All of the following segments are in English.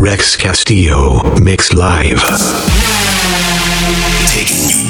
Rex Castillo mix live. Taking you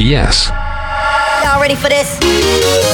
yes Y'all ready for this?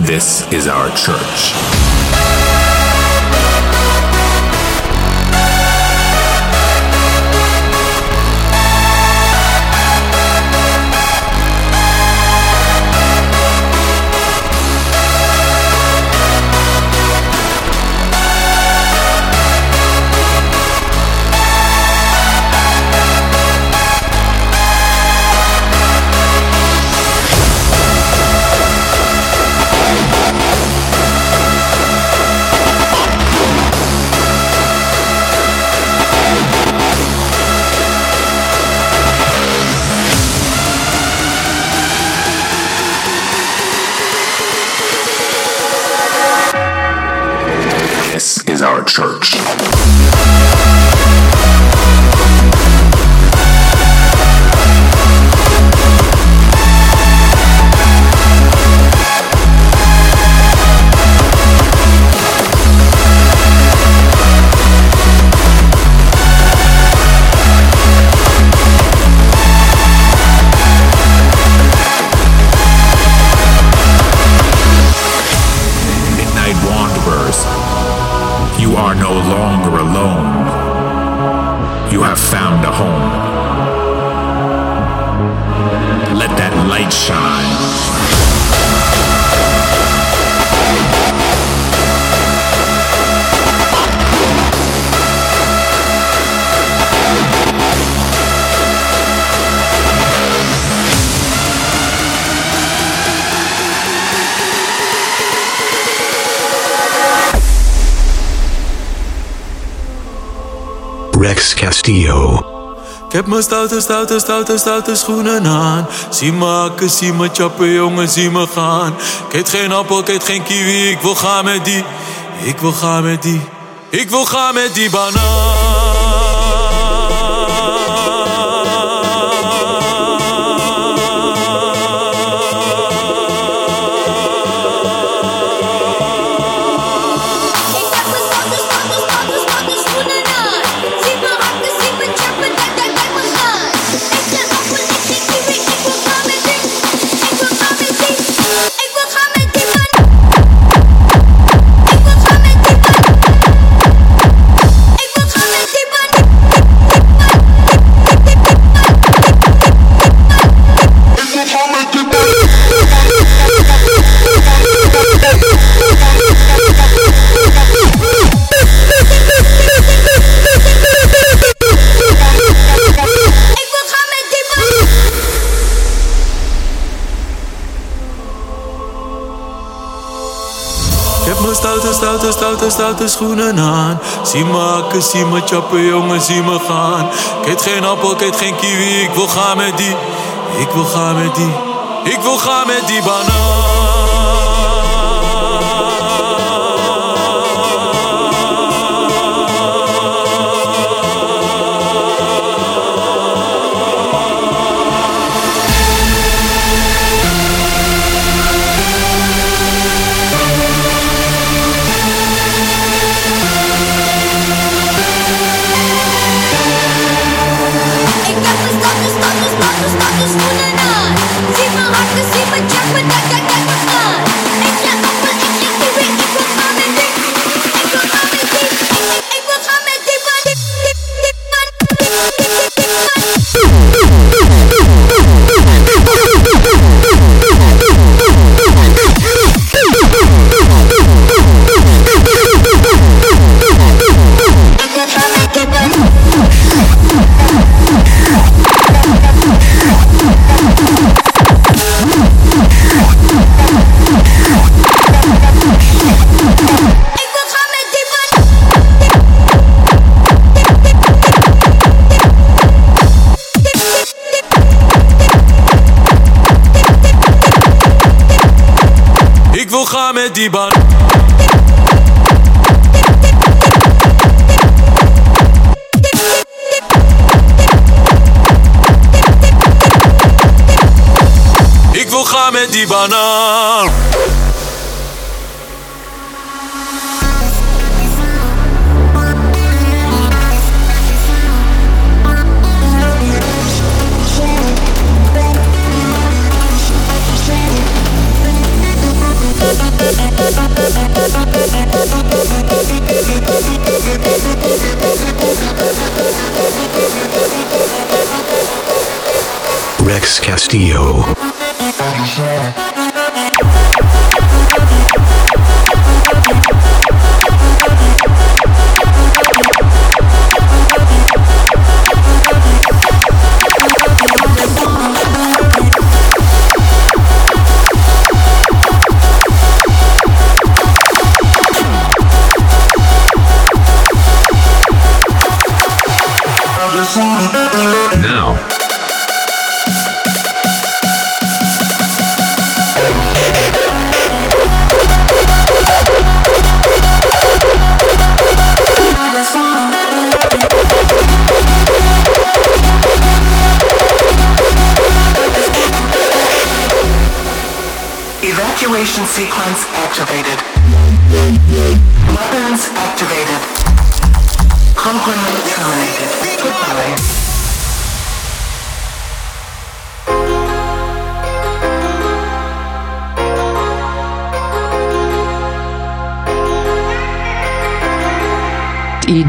This is our church. Church. Ik heb mijn stoute, stoute, stoute, stoute schoenen aan. Zie me hakken, zie me chappen, jongen, zie me gaan. Ik geen appel, ik geen kiwi, ik wil gaan met die. Ik wil gaan met die. Ik wil gaan met die Ik stoute, stoute schoenen aan. Zie me hakken, zie me chappen, jongen, zie me gaan. Ik eet geen appel, ik eet geen kiwi, ik wil gaan met die. Ik wil gaan met die. Ik wil gaan met die Ik Rex Castillo.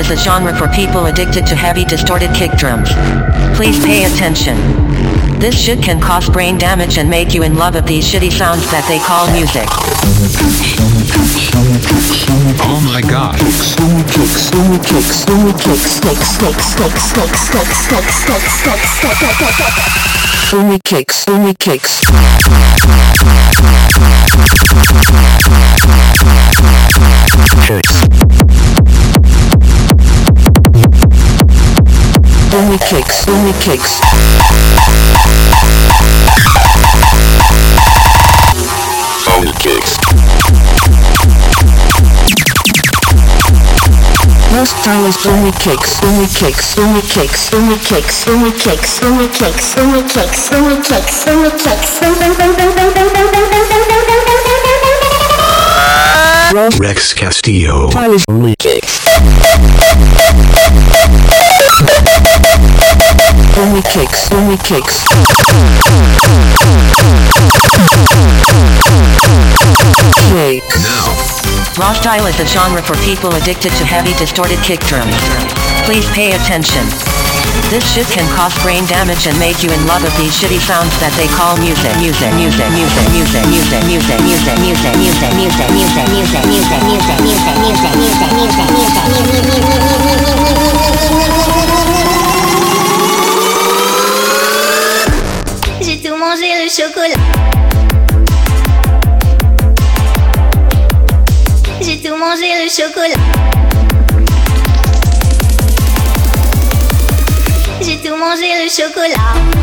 Is a genre for people addicted to heavy distorted kick drums. Please pay attention. This shit can cause brain damage and make you in love with these shitty sounds that they call music. Oh my god. Swingy kicks, swingy kicks, swingy kicks, kicks, kicks, kicks, kicks, kicks, kicks, kicks, kicks, kicks, Swingy kicks, swingy kicks. Kicks. Swingy kicks, swingy kicks. Phony kicks. Raw style is swingy kicks, swingy kicks, swingy kicks. Rex Castillo. Style is only kicks. Swingy kicks, swingy kicks. Kicks. Now, Raw is a genre for people addicted to heavy distorted kick drums. Please pay attention. This shit can cause brain damage and make you in love with these shitty sounds that they call music. Music, music, music, music, music, music, music, music, music, music, music, music, music, music, music, music, music, music, music, J'ai tout mangé le chocolat. Mangé le chocolat. J'ai tout mangé le chocolat.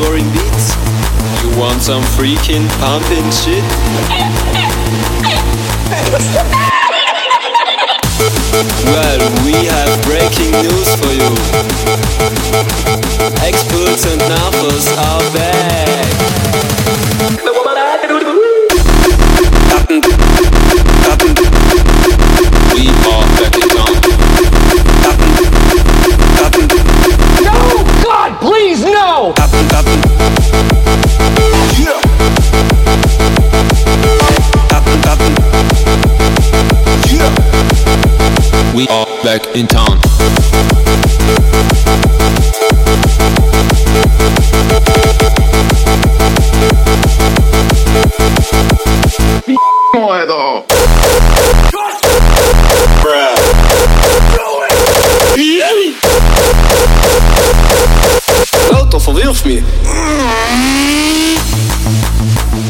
Of boring beats? You want some freaking pumping shit? Well, we have breaking news for you. Experts and numbers are We are back in town.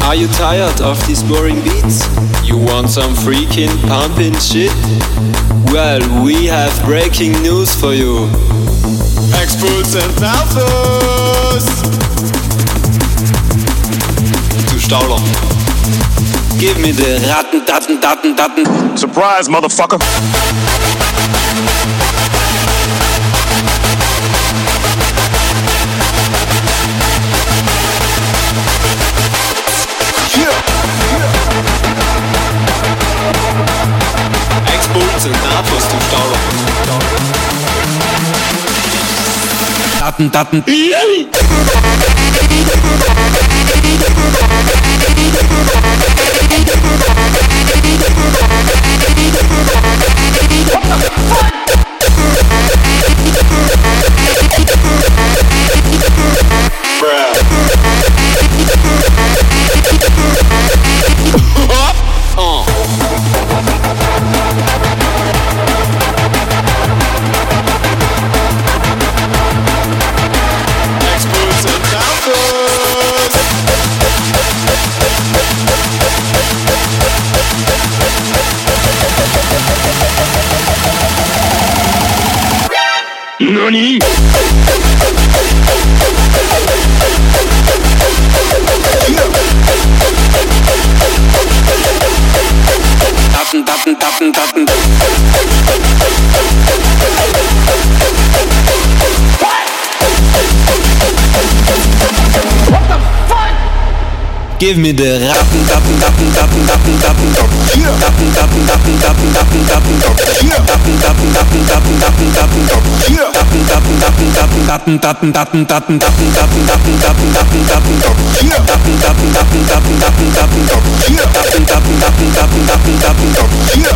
Are you tired of these boring beats? You want some freaking pumping shit? Well, we have breaking news for you. Experts and Alphas! Du Stauler. Give me the Ratten, Datten, Datten, Datten. Surprise, motherfucker! tatten, tatten. Give me the Ratten, Datten, Datten, Datten, Datten, Datten, Datten. Yeah! Datten, Datten, Datten, Datten, Datten, Datten, Datten. Yeah! Datten, Datten, Datten, Datten, Datten, Datten, Datten. Yeah! Datten, Datten, Datten, Datten, Datten, Datten, Datten, Datten, Datten, Datten, Datten, Datten, Datten, Datten. Yeah! Datten, Datten, Datten, Datten, Datten, Datten, Datten. Yeah! Datten, Datten, Datten, Datten, Datten, Datten, Datten. Yeah!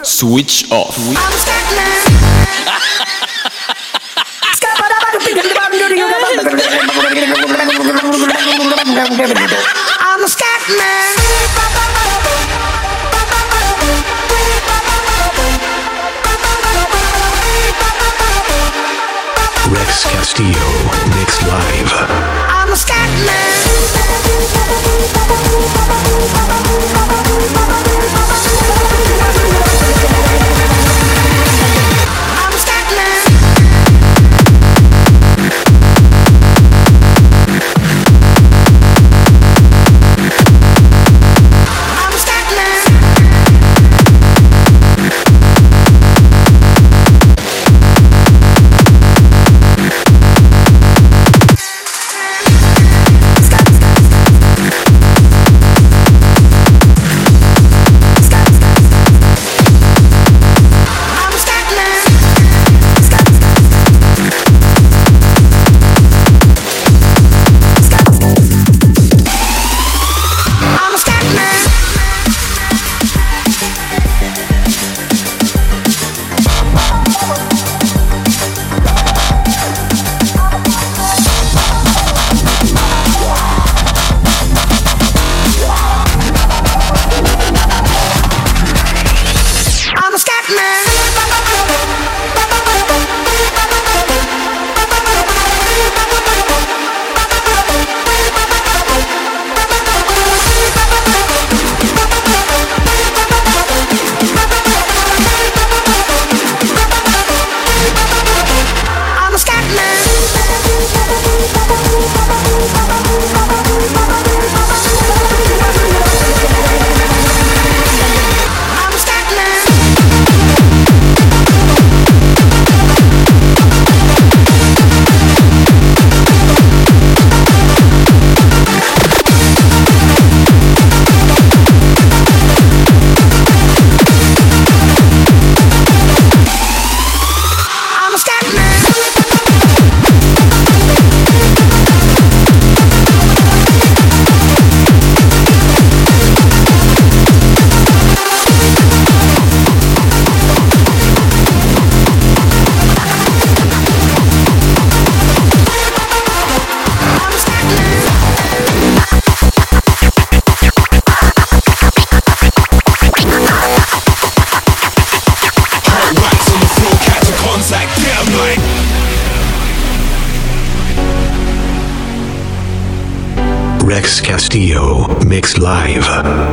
Switch off. I'm I'm a scat man. Rex Castillo, mixed live. I'm a scat man. Mixed Live.